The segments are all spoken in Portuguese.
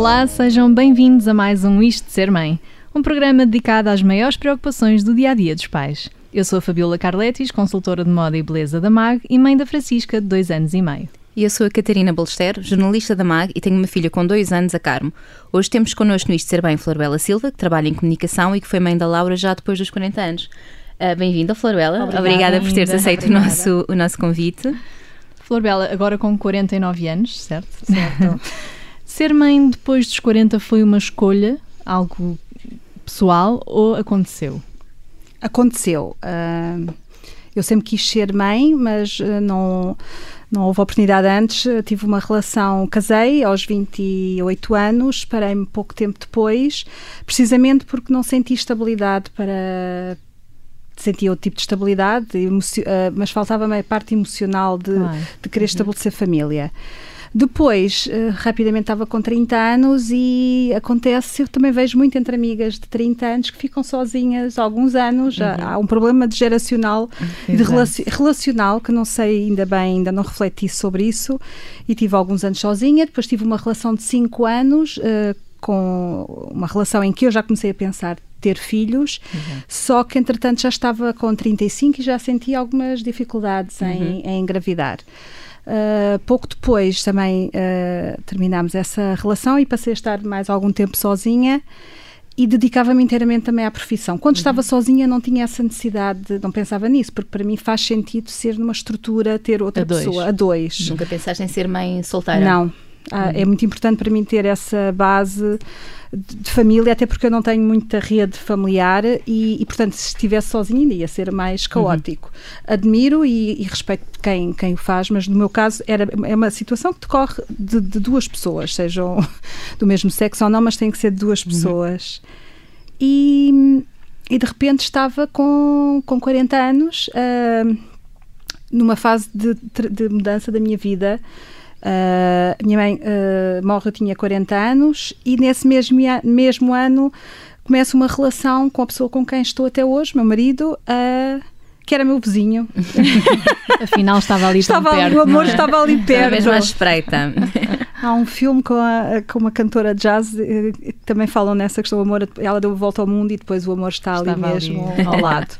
Olá, sejam bem-vindos a mais um Isto de Ser Mãe, um programa dedicado às maiores preocupações do dia a dia dos pais. Eu sou a Fabiola Carletis, consultora de moda e beleza da MAG e mãe da Francisca, de dois anos e meio. E eu sou a Catarina Balesteiro, jornalista da MAG e tenho uma filha com dois anos, a Carmo. Hoje temos connosco no Isto de Ser Bem Florbela Silva, que trabalha em comunicação e que foi mãe da Laura já depois dos 40 anos. Uh, Bem-vinda, Florbela. Obrigada, Obrigada por teres aceito o nosso, o nosso convite. Florbela, agora com 49 anos, certo? Certo. Ser mãe depois dos 40 foi uma escolha, algo pessoal ou aconteceu? Aconteceu. Ah, eu sempre quis ser mãe, mas ah, não, não houve oportunidade antes. Ah, Tive uma relação, casei aos 28 anos, parei-me pouco tempo depois, precisamente porque não senti estabilidade para. Sentia outro tipo de estabilidade, ah, mas faltava-me a parte emocional de, Claro. de querer estabelecer família. Depois, eh, rapidamente estava com 30 anos e acontece, eu também vejo muito entre amigas de 30 anos que ficam sozinhas há alguns anos. Há, há um problema de geracional de Exato. relaci- relacional que não sei ainda bem, ainda não refleti sobre isso e tive alguns anos sozinha. Depois tive uma relação de 5 anos eh, com uma relação em que eu já comecei a pensar ter filhos, só que entretanto já estava com 35 e já sentia algumas dificuldades em, em engravidar. Uh, pouco depois também uh, terminámos essa relação e passei a estar mais algum tempo sozinha e dedicava-me inteiramente também à profissão. Quando estava sozinha não tinha essa necessidade, de- não pensava nisso, porque para mim faz sentido ser numa estrutura, ter outra A dois. pessoa, a dois. Nunca pensaste em ser mãe solteira? Não. Ah, É muito importante para mim ter essa base de família, até porque eu não tenho muita rede familiar e, e, portanto, se estivesse sozinha ainda ia ser mais caótico. Admiro e, e respeito quem, quem o faz, mas no meu caso era, é uma situação que decorre de, de duas pessoas, sejam do mesmo sexo ou não, mas tem que ser de duas pessoas. E, e de repente estava com, com 40 anos, ah, numa fase de, de mudança da minha vida. A minha mãe ah, morre, eu tinha 40 anos, e nesse mesmo, mesmo ano começo uma relação com a pessoa com quem estou até hoje, meu marido, ah, que era meu vizinho. Afinal, estava ali Estava perto, o amor é? estava ali perto. mesmo à espreita. Há um filme com, a- com uma cantora de jazz eh, que também falam nessa questão do amor. Ela deu a volta ao mundo e depois o amor está ali Estava mesmo ali. ao lado.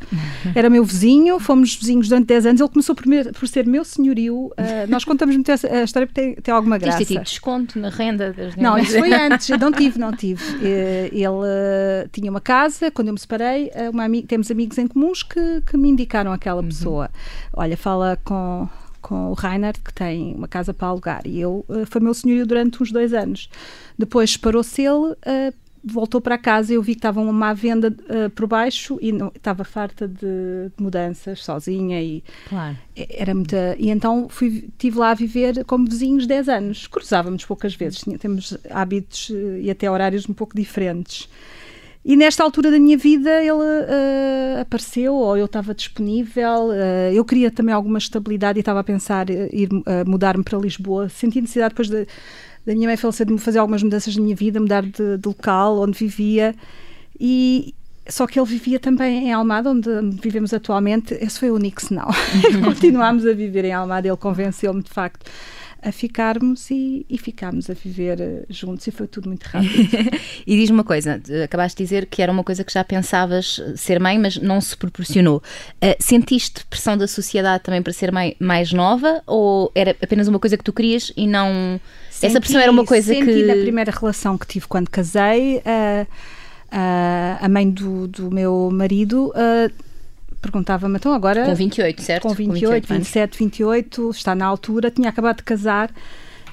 Era meu vizinho, fomos vizinhos durante 10 anos. Ele começou por, me- por ser meu senhorio. Eh, nós contamos muito essa a história porque tem, tem alguma Tens graça. tido desconto na renda das Não, isso foi antes, eu não tive, não tive. Eh, Ele eh, tinha uma casa, quando eu me separei, uma temos amigos em comuns que, que me indicaram aquela pessoa. Olha, fala com, com o Reinhard, que tem uma casa para alugar, e eu eh, foi meu senhorio durante uns dois anos. Depois separou-se ele. eh, Voltou para casa e eu vi que estava uma má venda eh, por baixo e não- estava farta de, de mudanças, sozinha e Claro. era muita. E então fui, estive lá a viver como vizinhos 10 anos. Cruzávamos poucas vezes, tinha- temos hábitos e até horários um pouco diferentes. E nesta altura da minha vida ele eh, apareceu, ou eu estava disponível. eh, eu queria também alguma estabilidade e estava a pensar eh, ir eh, mudar-me para Lisboa. Senti necessidade depois de- da minha mãe falecer de me fazer algumas mudanças na minha vida, mudar de, de local onde vivia. E só que ele vivia também em Almada, onde vivemos atualmente. Esse foi o único senão. Continuámos a viver em Almada. Ele convenceu-me de facto a ficarmos e, e ficámos a viver eh, juntos e foi tudo muito rápido. E diz-me uma coisa, acabaste de dizer que era uma coisa que já pensavas eh, ser mãe, mas não se proporcionou. Eh, sentiste pressão da sociedade também para ser mãe mais nova ou era apenas uma coisa que tu querias e não. Essa pressão era uma coisa senti que. na primeira relação que tive quando casei, a- a- a mãe do, do meu marido ah, perguntava-me, então agora... Com 28, certo? com 28, anos. 27, 28, está na altura, tinha acabado de casar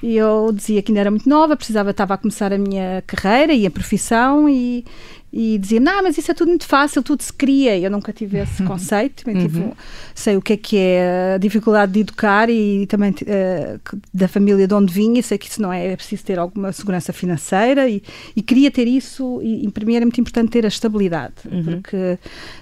e eu dizia que ainda era muito nova, precisava, estava a começar a minha carreira e a profissão e, e dizia, não, mas isso é tudo muito fácil, tudo se cria. Eu nunca tive esse conceito, também tive um- sei o que é que é a dificuldade de educar e também que- da família de onde vinha, sei que isso não é, é preciso ter alguma segurança financeira e, e queria ter isso e, e para mim era muito importante ter a estabilidade, porque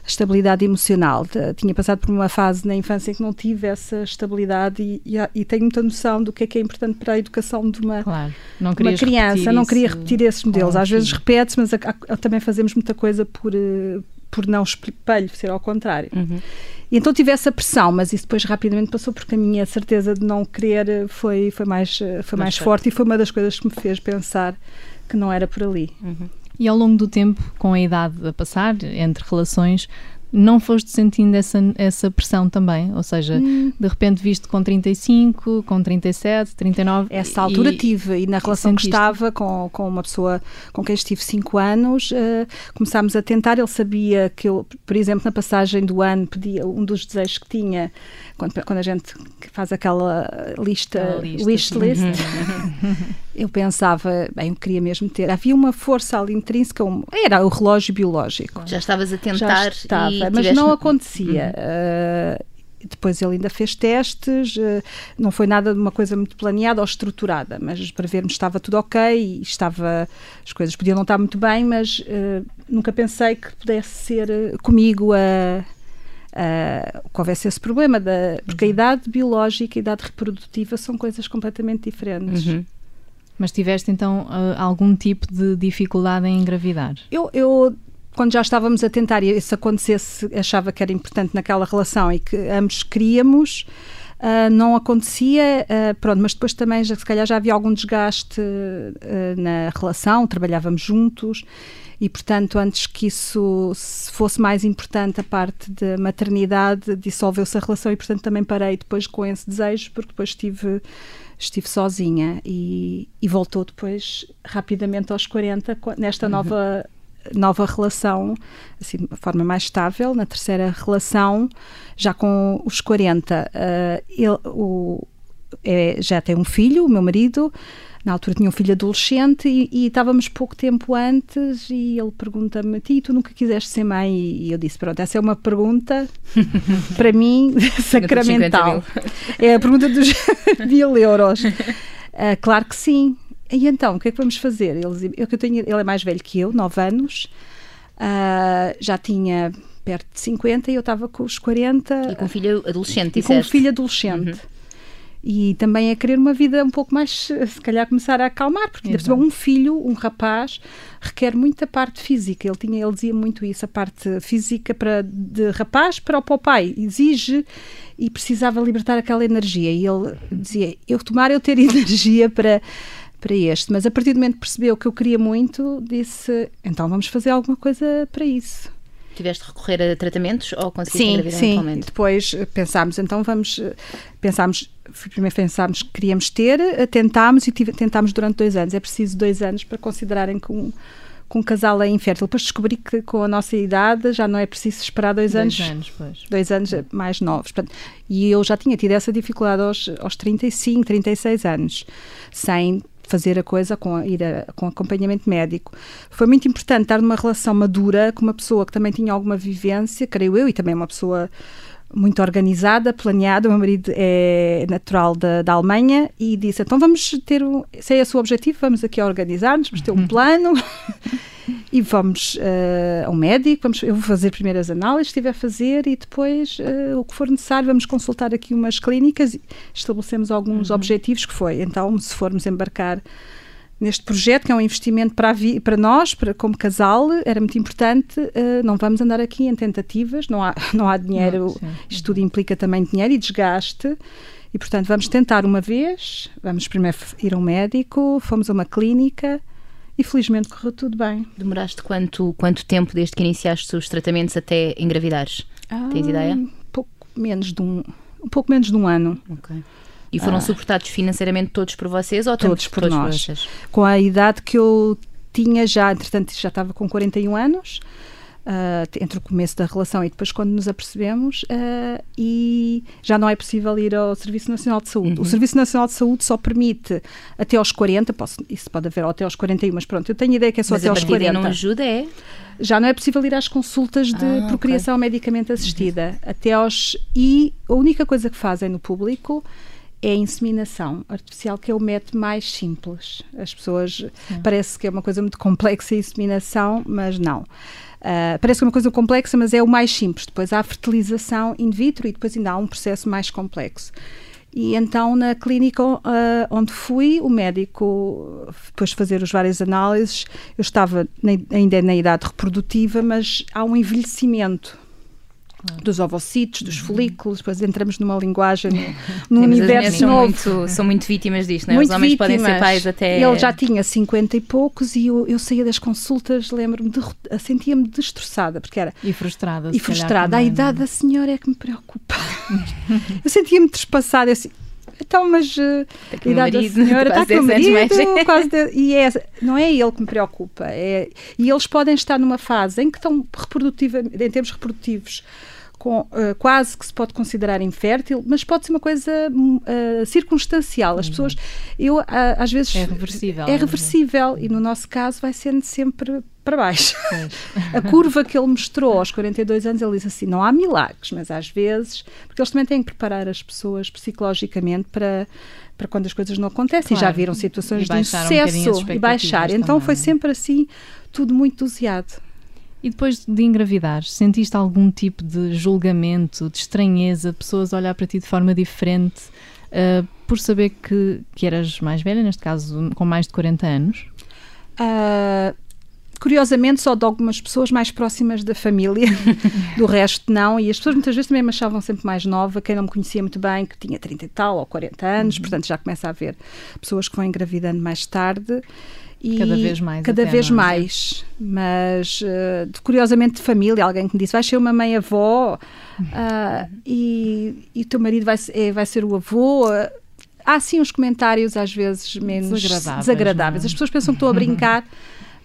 a estabilidade emocional. Tinha passado por uma fase na infância que não tive essa estabilidade e, e, e tenho muita noção do que é que é importante para a educação de uma, Claro. Não uma criança. Não queria repetir esses modelos. Às vezes repete-se, mas a- a- também fazemos muita coisa por, eh, por não espelho, ser ao contrário. Uhum. E então tive essa pressão, mas isso depois rapidamente passou porque a minha certeza de não querer foi, foi mais, foi mais, mais forte e foi uma das coisas que me fez pensar que não era por ali. Uhum. E ao longo do tempo, com a idade a passar, entre relações, não foste sentindo essa, essa pressão também? Ou seja, hum. de repente visto com 35, com 37, 39? Essa altura e, tive, e na relação que estava com, com uma pessoa com quem estive 5 anos, uh, começámos a tentar. Ele sabia que eu, por exemplo, na passagem do ano, pedia um dos desejos que tinha quando, quando a gente faz aquela lista, lista wish list, uhum. eu pensava, bem, eu queria mesmo ter. Havia uma força ali intrínseca, um, era o relógio biológico. Já estavas a tentar, estava, mas tiveste... não acontecia. Uhum. Uh, depois ele ainda fez testes, uh, não foi nada de uma coisa muito planeada ou estruturada, mas para vermos estava tudo ok, estava, as coisas podiam não estar muito bem, mas uh, nunca pensei que pudesse ser comigo a uh, que houvesse esse problema, da, porque uhum. a idade biológica e a idade reprodutiva são coisas completamente diferentes. Uhum. Mas tiveste então algum tipo de dificuldade em engravidar? Eu, eu quando já estávamos a tentar e isso acontecesse, achava que era importante naquela relação e que ambos queríamos. Uh, não acontecia, uh, pronto, mas depois também já, se calhar já havia algum desgaste uh, na relação, trabalhávamos juntos e, portanto, antes que isso fosse mais importante, a parte da maternidade, dissolveu-se a relação e, portanto, também parei depois com esse desejo, porque depois estive, estive sozinha e, e voltou depois rapidamente aos 40, nesta uhum. nova nova relação, assim, de forma mais estável, na terceira relação, já com os 40. Uh, ele, o, é, já tem um filho, o meu marido, na altura tinha um filho adolescente e, e estávamos pouco tempo antes e ele pergunta-me, ti, tu nunca quiseste ser mãe? E eu disse, pronto, essa é uma pergunta para mim sacramental. É a pergunta dos mil euros. Uh, claro que sim. E então, o que é que vamos fazer? Ele, eu, eu tenho, ele é mais velho que eu, 9 anos, uh, já tinha perto de 50 e eu estava com os 40. E com um filho adolescente, E com um filho adolescente. Uhum e também é querer uma vida um pouco mais, se calhar começar a acalmar, porque um filho, um rapaz, requer muita parte física. Ele tinha, ele dizia muito isso, a parte física para de rapaz para o pai exige e precisava libertar aquela energia. E ele dizia, eu tomar eu ter energia para para este, mas a partir do momento que percebeu que eu queria muito, disse, então vamos fazer alguma coisa para isso. Tiveste de recorrer a tratamentos ou conseguiste sim, engravidar sim. Depois eh, pensámos, então vamos, pensámos, primeiro pensámos que queríamos ter, eh, tentámos e tive, tentámos durante dois anos. É preciso dois anos para considerarem que um, que um casal é infértil. Depois descobri que com a nossa idade já não é preciso esperar dois, dois anos. anos. Dois anos mais novos. Portanto, e eu já tinha tido essa dificuldade aos, aos 35, 36 anos, sem fazer a coisa com ir a, com acompanhamento médico. Foi muito importante estar numa relação madura com uma pessoa que também tinha alguma vivência, creio eu, e também uma pessoa muito organizada, planeada. O meu marido é natural da, da Alemanha e disse: então vamos ter um. Se é esse o objetivo, vamos aqui organizar-nos, vamos ter um uhum. plano. e vamos uh, ao médico, vamos, eu vou fazer primeiras análises, estiver a fazer, e depois uh, o que for necessário, vamos consultar aqui umas clínicas e estabelecemos alguns uhum. objetivos que foi, então, se formos embarcar neste projeto, que é um investimento para, vi, para nós, para, como casal, era muito importante. Uh, não vamos andar aqui em tentativas, não há, não há dinheiro, não, isto tudo implica também dinheiro e desgaste. E, portanto, vamos tentar uma vez, vamos primeiro ir a um médico, fomos a uma clínica e felizmente correu tudo bem. Demoraste quanto, quanto tempo desde que iniciaste os tratamentos até engravidares? Ah, Tens ideia? Pouco menos de um, um pouco menos de um ano. Ok. E foram ah. suportados financeiramente todos por vocês ou todos por todos nós? Por com a idade que eu tinha já, entretanto já estava com 41 anos, Uh, entre o começo da relação e depois quando nos apercebemos uh, e já não é possível ir ao Serviço Nacional de Saúde. Uhum. O Serviço Nacional de Saúde só permite até aos 40, posso, isso pode haver até aos 41, mas pronto, eu tenho ideia que é só mas até aos 40. Mas não ajuda, é? Já não é possível ir às consultas de ah, procriação okay. medicamente assistida. Uhum. Até aos... E a única coisa que fazem no público é a inseminação artificial, que é o método mais simples. As pessoas... Sim. Parece que é uma coisa muito complexa a inseminação, mas não. Uh, parece uma coisa complexa, mas é o mais simples. Depois há a fertilização in vitro e depois ainda há um processo mais complexo. E então, na clínica uh, onde fui, o médico, depois de fazer as várias análises, eu estava na, ainda na idade reprodutiva, mas há um envelhecimento. Dos ovocitos, dos uhum. folículos, depois entramos numa linguagem, num universo são novo. Muito, são muito vítimas disto, não é? Muito Os homens vítimas. podem ser pais até. Ele já tinha 50 e poucos e eu, eu saía das consultas, lembro-me, de, sentia-me destroçada, porque era. E frustrada. E frustrada. a é? idade da senhora é que me preocupa. eu sentia-me despassada. Eu, então, mas uh, a idade marido, da senhora está com o marido, quase de, e é, não é ele que me preocupa. É, e eles podem estar numa fase em que estão reprodutiva, em termos reprodutivos, com, uh, quase que se pode considerar infértil, mas pode ser uma coisa uh, circunstancial. As pessoas, eu uh, às vezes. É reversível. É, é reversível e no nosso caso vai sendo sempre para baixo. a curva que ele mostrou aos 42 anos, ele disse assim: não há milagres, mas às vezes, porque eles também têm que preparar as pessoas psicologicamente para para quando as coisas não acontecem. Claro. Já viram situações de insucesso um e baixar. Então foi é? sempre assim, tudo muito doseado. E depois de engravidar, sentiste algum tipo de julgamento, de estranheza, pessoas a olhar para ti de forma diferente, uh, por saber que, que eras mais velha, neste caso com mais de 40 anos? Uh, curiosamente, só de algumas pessoas mais próximas da família, do resto não. E as pessoas muitas vezes também me achavam sempre mais nova, quem não me conhecia muito bem, que tinha 30 e tal ou 40 anos, uhum. portanto já começa a haver pessoas que vão engravidando mais tarde. E cada vez mais. Cada vez é? mais. Mas, uh, curiosamente, de família, alguém que me disse: vais ser uma mãe-avó uh, e, e o teu marido vai, é, vai ser o avô. há sim uns comentários às vezes menos desagradáveis. desagradáveis. É? As pessoas pensam que estou a brincar.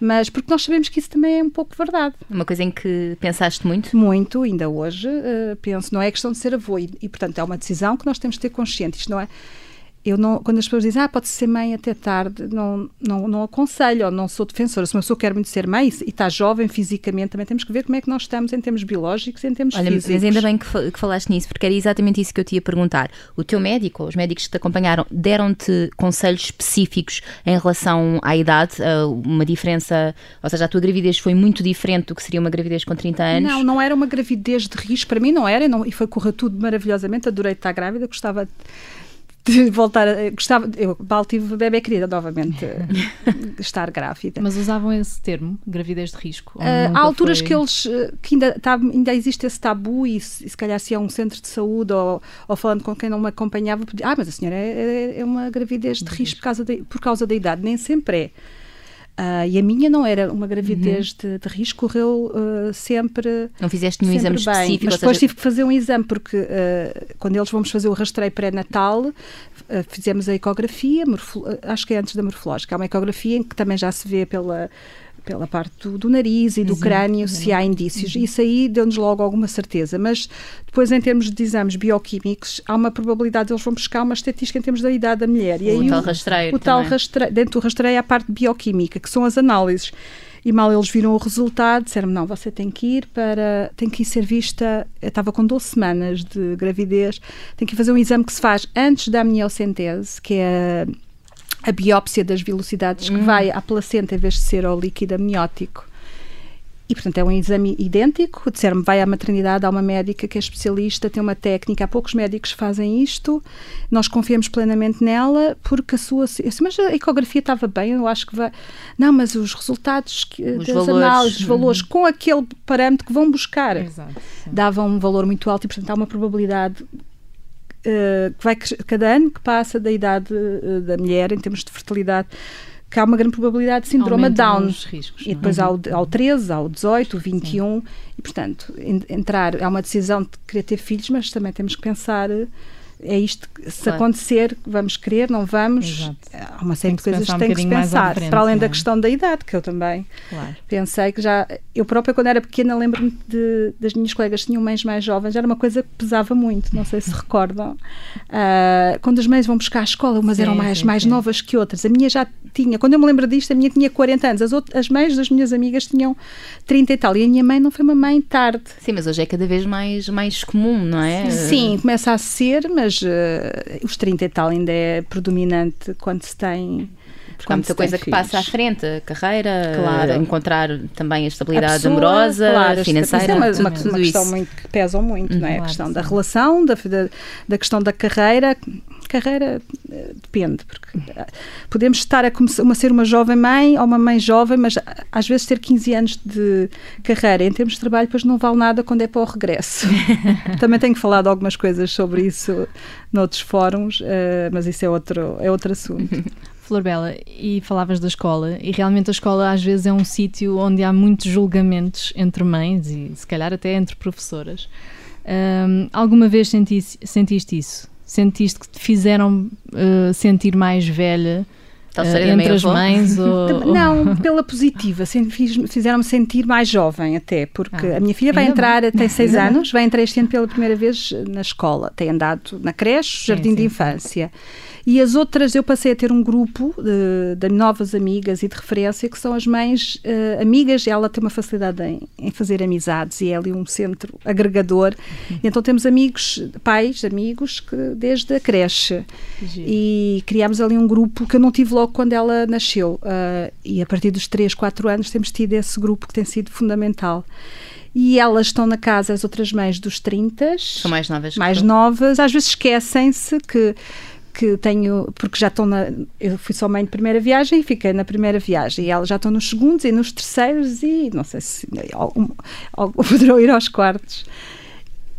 mas porque nós sabemos que isso também é um pouco verdade. Uma coisa em que pensaste muito? Muito, ainda hoje uh, penso, não é questão de ser avô e, e, portanto é uma decisão que nós temos de ter consciente, isto não é eu não, quando as pessoas dizem, ah, pode ser mãe até tarde, não, não, não aconselho, ou não sou defensora. Se uma pessoa quer muito ser mãe e está jovem fisicamente, também temos que ver como é que nós estamos em termos biológicos e em termos Olha, físicos. Mas ainda bem que, que falaste nisso, porque era exatamente isso que eu te ia perguntar. O teu médico, os médicos que te acompanharam, deram-te conselhos específicos em relação à idade? Uma diferença, ou seja, a tua gravidez foi muito diferente do que seria uma gravidez com 30 anos? Não, não era uma gravidez de risco. Para mim não era, não, e foi correr tudo maravilhosamente. Adorei estar grávida, gostava de voltar a. Gostava, eu mal tive bebê querida novamente estar grávida. Mas usavam esse termo, gravidez de risco? Uh, há alturas foi... que eles. Eh, que ainda, tá, ainda existe esse tabu e se, se calhar se é um centro de saúde ou, ou falando com quem não me acompanhava, ah, mas a senhora é, é, é uma gravidez de risco por causa, de, por causa da idade. Nem sempre é. Uh, e a minha não era uma gravidez uhum. de, de, risco, correu uh, sempre. Não fizeste nenhum exame bem. específico? Mas depois seja... tive que fazer um exame, porque uh, quando eles vamos fazer o rastreio pré-natal, fizemos a ecografia, acho que é antes da morfológica. Há uma ecografia em que também já se vê pela pela parte do, do nariz e do Exato. crânio, se há indícios. Uhum. Isso aí deu-nos logo alguma certeza. Mas depois, em termos de exames bioquímicos, há uma probabilidade, eles vão buscar uma estatística em termos da idade da mulher. E o aí, tal rastreio. O tal rastreio, dentro do rastreio, há a parte bioquímica, que são as análises. E mal eles viram o resultado, disseram não, você tem que ir para, tem que ir ser vista, eu estava com 12 semanas de gravidez, tem que fazer um exame que se faz antes da amniocentese, que é a biópsia das velocidades que hum. vai à placenta em vez de ser ao líquido amniótico. E, portanto, é um exame idêntico. Disseram-me, vai à maternidade, há uma médica que é especialista, tem uma técnica. Há poucos médicos que fazem isto. Nós confiamos plenamente nela, porque a sua... Disse, mas a ecografia estava bem, eu acho que vai... Não, mas os resultados que, os das valores. análises, os valores, uhum. com aquele parâmetro que vão buscar, Exato, davam um valor muito alto e, portanto, há uma probabilidade que vai cada ano que passa da idade uh, da mulher em termos de fertilidade que há uma grande probabilidade de síndrome Down. Riscos, e depois há o, há o 13, há o 18, o 21, Sim. e portanto, entrar, há uma decisão de querer ter filhos, mas também temos que pensar é isto, se claro. acontecer, vamos querer, não vamos. Exato. Há uma série de coisas que tem que se pensar, frente, para além é? da questão da idade, que eu também claro. pensei que já. Eu própria, quando era pequena, lembro-me das minhas colegas que tinham mães mais jovens, era uma coisa que pesava muito, não sei se recordam. Uh, quando as mães vão buscar a escola, umas sim, eram mais, sim, mais sim. novas que outras. A minha já tinha, quando eu me lembro disto, a minha tinha 40 anos, as, outras, as mães das minhas amigas tinham 30 e tal, e a minha mãe não foi uma mãe tarde. Sim, mas hoje é cada vez mais, mais comum, não é? Sim, começa a ser, mas uh, os 30 e tal ainda é predominante quando se tem Porque há muita coisa que passa à frente, a carreira, claro. encontrar também a estabilidade a pessoa, amorosa, claro, financeira. Isso é uma, uma, uma questão muito, que pesam muito, não é? Claro, a questão sim. da relação, da, da, da questão da carreira, carreira eh, depende, porque eh, podemos estar a, uma, ser uma jovem mãe ou uma mãe jovem, mas às vezes ter 15 anos de carreira em termos de trabalho depois não vale nada quando é para o regresso. Também tenho falado algumas coisas sobre isso noutros fóruns, uh, mas isso é outro, é outro assunto. Flor Bela, e falavas da escola, e realmente a escola às vezes é um sítio onde há muitos julgamentos entre mães e se calhar até entre professoras. Um, alguma vez sentiste, sentiste isso? Sentiste que te fizeram uh, sentir mais velha? Uh, entre as mães ou... Não, pela positiva, fizeram-me sentir mais jovem até, porque ah, a minha filha vai entrar, tem seis anos, vai entrar este ano pela primeira vez na escola, tem andado na creche, jardim sim, sim. de infância. E as outras, eu passei a ter um grupo de, de novas amigas e de referência, que são as mães uh, amigas. Ela tem uma facilidade em, em, fazer amizades e é ali um centro agregador. Uhum. Então temos amigos, pais, amigos, que, desde a creche. E criámos ali um grupo que eu não tive logo quando ela nasceu. Uh, e a partir dos 3, 4 anos temos tido esse grupo que tem sido fundamental e elas estão na casa, as outras mães dos 30. São mais novas. Mais novas. Às vezes esquecem-se que que tenho, porque já estão na. Eu fui só mãe de primeira viagem e fiquei na primeira viagem. E elas já estão nos segundos e nos terceiros e não sei se algum, algum, poderão ir aos quartos.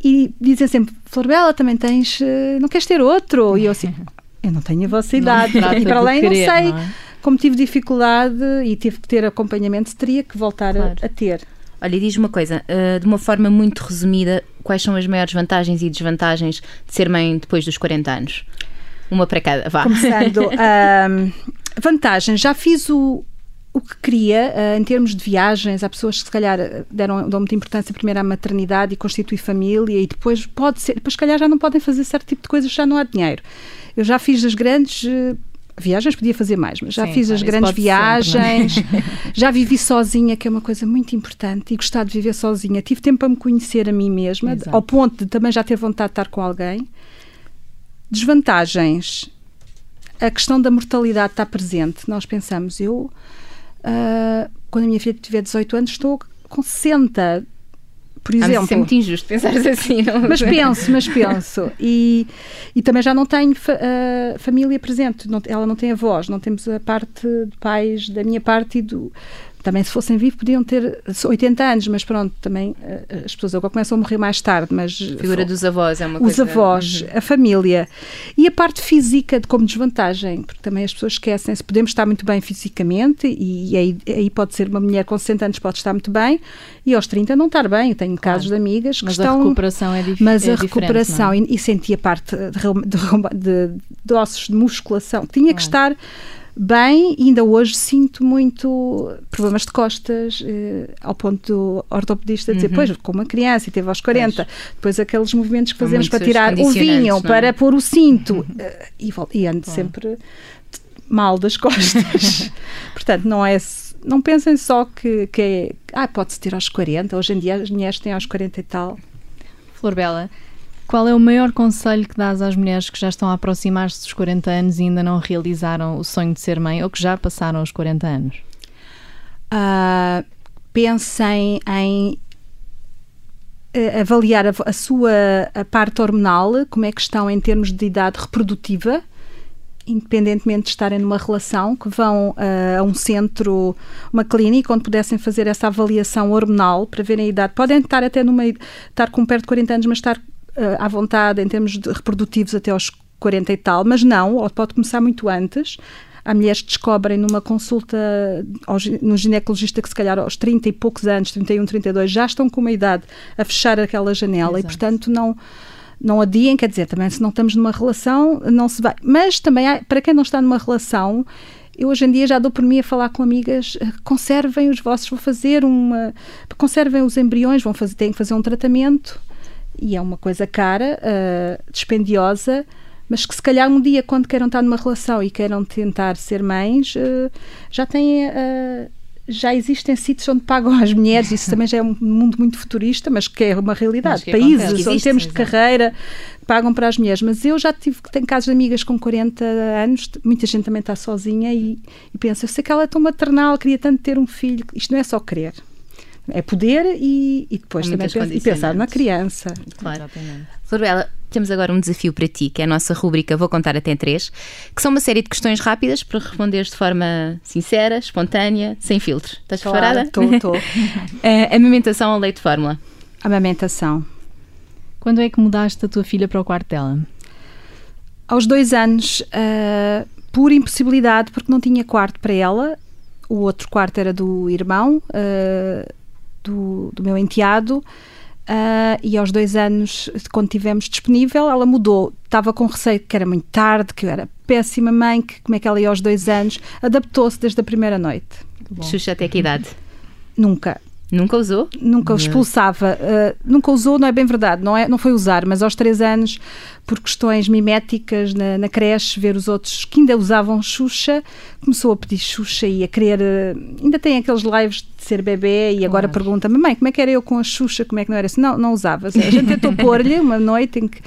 E dizem sempre: Florbela, também tens. Eh, não queres ter outro? E eu assim: eu não tenho a vossa idade. e para além, querer, não sei. Não é? Como tive dificuldade e tive que ter acompanhamento, teria que voltar claro. a, a, ter. Olha, diz uma coisa, uh, de uma forma muito resumida, quais são as maiores vantagens e desvantagens de ser mãe depois dos 40 anos? Uma para cada, vá. Começando. um, vantagens, já fiz o, o que queria uh, em termos de viagens. Há pessoas que se calhar deram, dão muita importância primeiro à maternidade e constituir família e depois pode ser, depois se calhar já não podem fazer certo tipo de coisas, já não há dinheiro. Eu já fiz as grandes uh, viagens, podia fazer mais, mas já Sim, fiz as grandes viagens, sempre, é? já vivi sozinha, que é uma coisa muito importante, e gostar de viver sozinha. Tive tempo para me conhecer a mim mesma, Exato. ao ponto de também já ter vontade de estar com alguém. Desvantagens. A questão da mortalidade está presente. Nós pensamos, eu, uh, quando a minha filha tiver 18 anos, estou com 60. Por exemplo. Ah, mas é muito injusto pensar assim, não Mas penso, mas penso. E, e também já não tenho fa uh, família presente. Não, ela não tem avós, não temos a parte de pais da minha parte e do, também se fossem vivos podiam ter 80 anos, mas pronto, também eh, as pessoas agora começam a morrer mais tarde, mas... A figura dos avós é uma os coisa... Os avós, uhum. a família. E a parte física de, como desvantagem, porque também as pessoas esquecem-se, podemos estar muito bem fisicamente e aí, aí, pode ser uma mulher com 60 anos pode estar muito bem e aos 30 não estar bem. Eu tenho claro. casos de amigas que mas estão... Mas a recuperação é, difícil. Mas é a recuperação, e, e senti a parte de, de, de, de, ossos de musculação, que tinha claro. que estar bem ainda hoje sinto muito problemas de costas, eh, ao ponto do ortopedista dizer, uhum. pois, como uma criança e teve aos 40, pois. depois aqueles movimentos que fazemos para tirar o vinho, é? para pôr o cinto, uhum. eh, e, e ando sempre mal das costas. Portanto, não é não pensem só que, que é, ah, pode-se ter aos 40, hoje em dia as mulheres têm aos 40 e tal. Flor Bela, qual é o maior conselho que dás às mulheres que já estão a aproximar-se dos 40 anos e ainda não realizaram o sonho de ser mãe ou que já passaram os 40 anos? Uh, pensem em uh, avaliar a, a, sua a parte hormonal, como é que estão em termos de idade reprodutiva, independentemente de estarem numa relação, que vão uh, a um centro, uma clínica, onde pudessem fazer essa avaliação hormonal para verem a idade. Podem estar até numa estar com perto de 40 anos, mas estar à vontade em termos de reprodutivos até aos 40 e tal, mas não, ou pode começar muito antes. Há mulheres que descobrem numa consulta ao, no ginecologista que se calhar aos 30 e poucos anos, 31, 32, já estão com uma idade a fechar aquela janela Exato. e, portanto, não não adiem, quer dizer, também se não estamos numa relação, não se vai. Mas também, há, para quem não está numa relação, eu hoje em dia já dou por mim a falar com amigas, eh, conservem os vossos, vão fazer uma. conservem os embriões, vão fazer, têm que fazer um tratamento e é uma coisa cara, uh, dispendiosa, mas que se calhar um dia, quando queiram estar numa relação e queiram tentar ser mães, uh, já têm uh, já existem sítios onde pagam as mulheres, isso também já é um mundo muito futurista, mas que é uma realidade. Países acontece. onde termos de carreira pagam para as mulheres, mas eu já tive, tenho casos de amigas com 40 anos, muita gente também está sozinha e, e pensa, eu sei que ela é tão maternal, queria tanto ter um filho, isto não é só querer. É poder e, e depois também e pensar na criança. Claro. Florbela, temos agora um desafio para ti, que é a nossa rubrica Vou Contar Até Três, que são uma série de questões rápidas para responderes de forma sincera, espontânea, sem filtros. Estás preparada? Estou, estou. Eh, amamentação ou leite de fórmula? Amamentação. Quando é que mudaste a tua filha para o quarto dela? Aos dois anos, ah, por impossibilidade, porque não tinha quarto para ela, o outro quarto era do irmão, ah, do, do meu enteado, ah, e aos dois anos, quando tivemos disponível, ela mudou. Estava com receio que era muito tarde, que eu era péssima mãe, que como é que ela ia aos dois anos, adaptou-se desde a primeira noite. Xuxa até que idade? Nunca. Nunca usou? Nunca o expulsava. Uh, nunca usou, não é bem verdade, não, é, não foi usar, mas aos três anos, por questões miméticas na, na creche, ver os outros que ainda usavam Xuxa, começou a pedir Xuxa e a querer. uh, ainda tem aqueles lives de ser bebê e agora Claro. pergunta: Mamãe, como é que era eu com a Xuxa? Como é que não era assim? Não, não usava. A gente tentou pôr-lhe uma noite em que.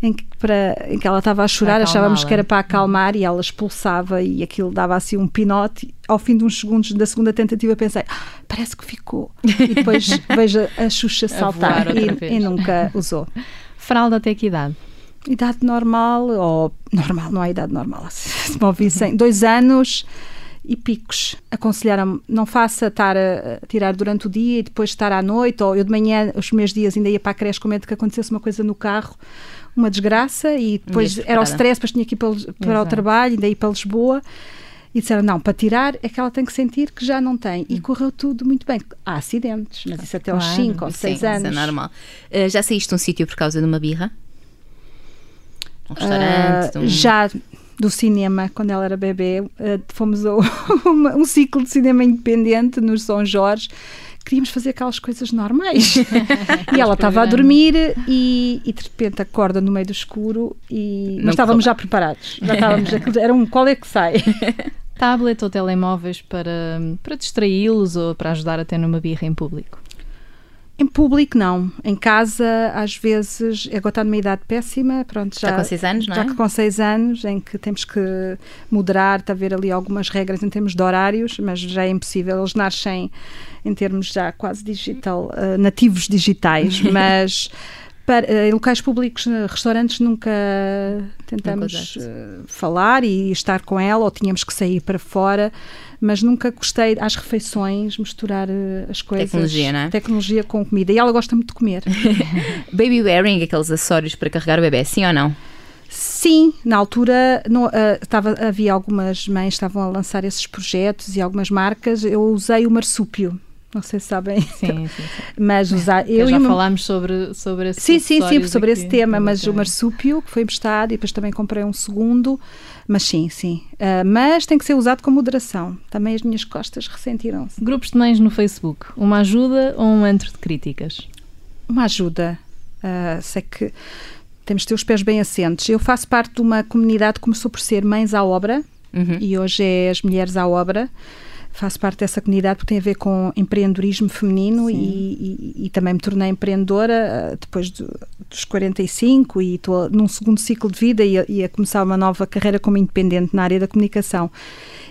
Em que, para, em que ela estava a chorar, achávamos que era para acalmar e ela expulsava e aquilo dava assim um pinote. Ao fim de uns segundos da segunda tentativa pensei, "Ah, parece que ficou. E depois vejo a Xuxa saltar e, e nunca usou. Fralda até que idade? Idade normal, ou normal, não há idade normal. Se me ouvissem, dois anos e picos. Aconselharam-me, não faça estar a, tirar durante o dia e depois estar à noite, ou eu de manhã, os meus dias ainda ia para a creche com medo que acontecesse uma coisa no carro, uma desgraça, e depois era o stress, depois tinha que ir para, para o trabalho, ainda ir para Lisboa. E disseram, não, para tirar é que ela tem que sentir que já não tem. E correu tudo muito bem. Há acidentes, mas isso até aos Claro. 5 ou 6 Sim, anos. Isso é normal. Eh, já saíste de um sítio por causa de uma birra? Um restaurante? Ah, um- Já do cinema, quando ela era bebê, ah, fomos a uma- um ciclo de cinema independente no São Jorge. Queríamos fazer aquelas coisas normais. e ela estava a dormir e, e de repente acorda no meio do escuro e Não nós estávamos já preparados. Já estávamos, era um qual é que sai? Tablet ou telemóveis para, para distraí-los ou para ajudar até numa birra em público? Em público, não. Em casa, às vezes, agora está numa idade péssima, pronto, já, Já com seis anos, não já é? que com seis anos, em que temos que moderar, está a haver ali algumas regras em termos de horários, mas já é impossível. Eles nascem em termos já quase digital, eh, nativos digitais, mas para, eh, em locais públicos, eh, restaurantes, nunca tentamos eh, falar e estar com ela, ou tínhamos que sair para fora, mas nunca gostei às refeições misturar as coisas. Tecnologia, não é? Tecnologia com comida. E ela gosta muito de comer. Baby wearing, aqueles acessórios para carregar o bebê, sim ou não? Sim, na altura ah, estava, havia algumas mães que estavam a lançar esses projetos e algumas marcas. Eu usei o marsúpio. Não sei se sabem. Sim, sim. sim. Mas usar. Eu já e o meu- falámos sobre, sobre esse Sim, sim, sim, sobre aqui, esse tema, mas o exatamente. marsúpio que foi emprestado e depois também comprei um segundo, mas sim, sim. Ah, mas tem que ser usado com moderação. Também as minhas costas ressentiram-se. Grupos de mães no Facebook, uma ajuda ou um antro de críticas? Uma ajuda. Ah, sei que temos de ter os pés bem assentes. Eu faço parte de uma comunidade que começou por ser Mães à Obra, Uhum. e hoje é as Mulheres à Obra. Faço parte dessa comunidade porque tem a ver com empreendedorismo feminino e, e- e também me tornei empreendedora ah, depois do- dos 45 e estou num segundo ciclo de vida e a, e a começar uma nova carreira como independente na área da comunicação.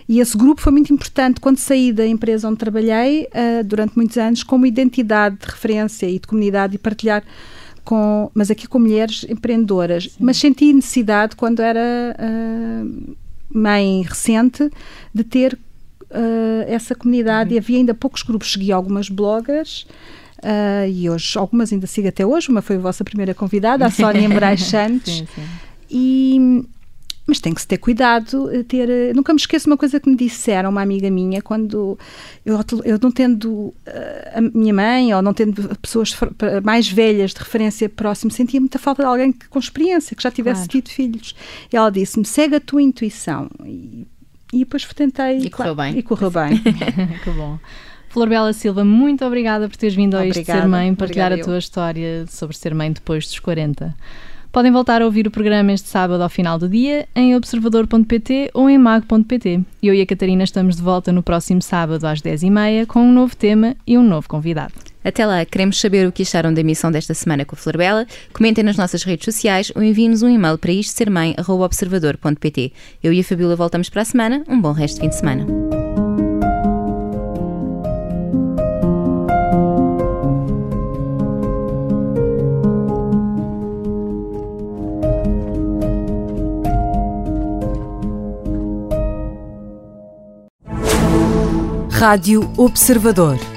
E esse grupo foi muito importante quando saí da empresa onde trabalhei ah, durante muitos anos como identidade de referência e de comunidade e partilhar com, mas aqui com mulheres empreendedoras. Mas senti necessidade quando era ah, mãe recente de ter ah, essa comunidade e havia ainda poucos grupos, segui algumas bloggers ah, e hoje, algumas ainda sigo até hoje, uma foi a vossa primeira convidada, a Sónia Moraes Santos, Sim, sim. e, mas tem que se ter cuidado, eh, ter, nunca me esqueço uma coisa que me disseram, uma amiga minha, quando eu, eu não tendo eh, a minha mãe ou não tendo pessoas mais velhas de referência próximo, sentia muita falta de alguém que, com experiência, que já tivesse Claro. tido filhos. E ela disse-me, segue a tua intuição. E, e depois tentei. E correu bem. E correu bem. que bom. Flor Bela Silva, muito obrigada por teres vindo hoje de Obrigada, ser mãe, partilhar a tua história sobre ser mãe depois dos 40. Podem voltar a ouvir o programa este sábado ao final do dia em observador.pt ou em mag.pt. Eu e a Catarina estamos de volta no próximo sábado às 10h30 com um novo tema e um novo convidado. Até lá, queremos saber o que acharam da emissão desta semana com a Flor Bela. Comentem nas nossas redes sociais ou enviem-nos um e-mail para isto ser mãe.observador.pt. Eu e a Fabíola voltamos para a semana. Um bom resto de fim de semana. Rádio Observador.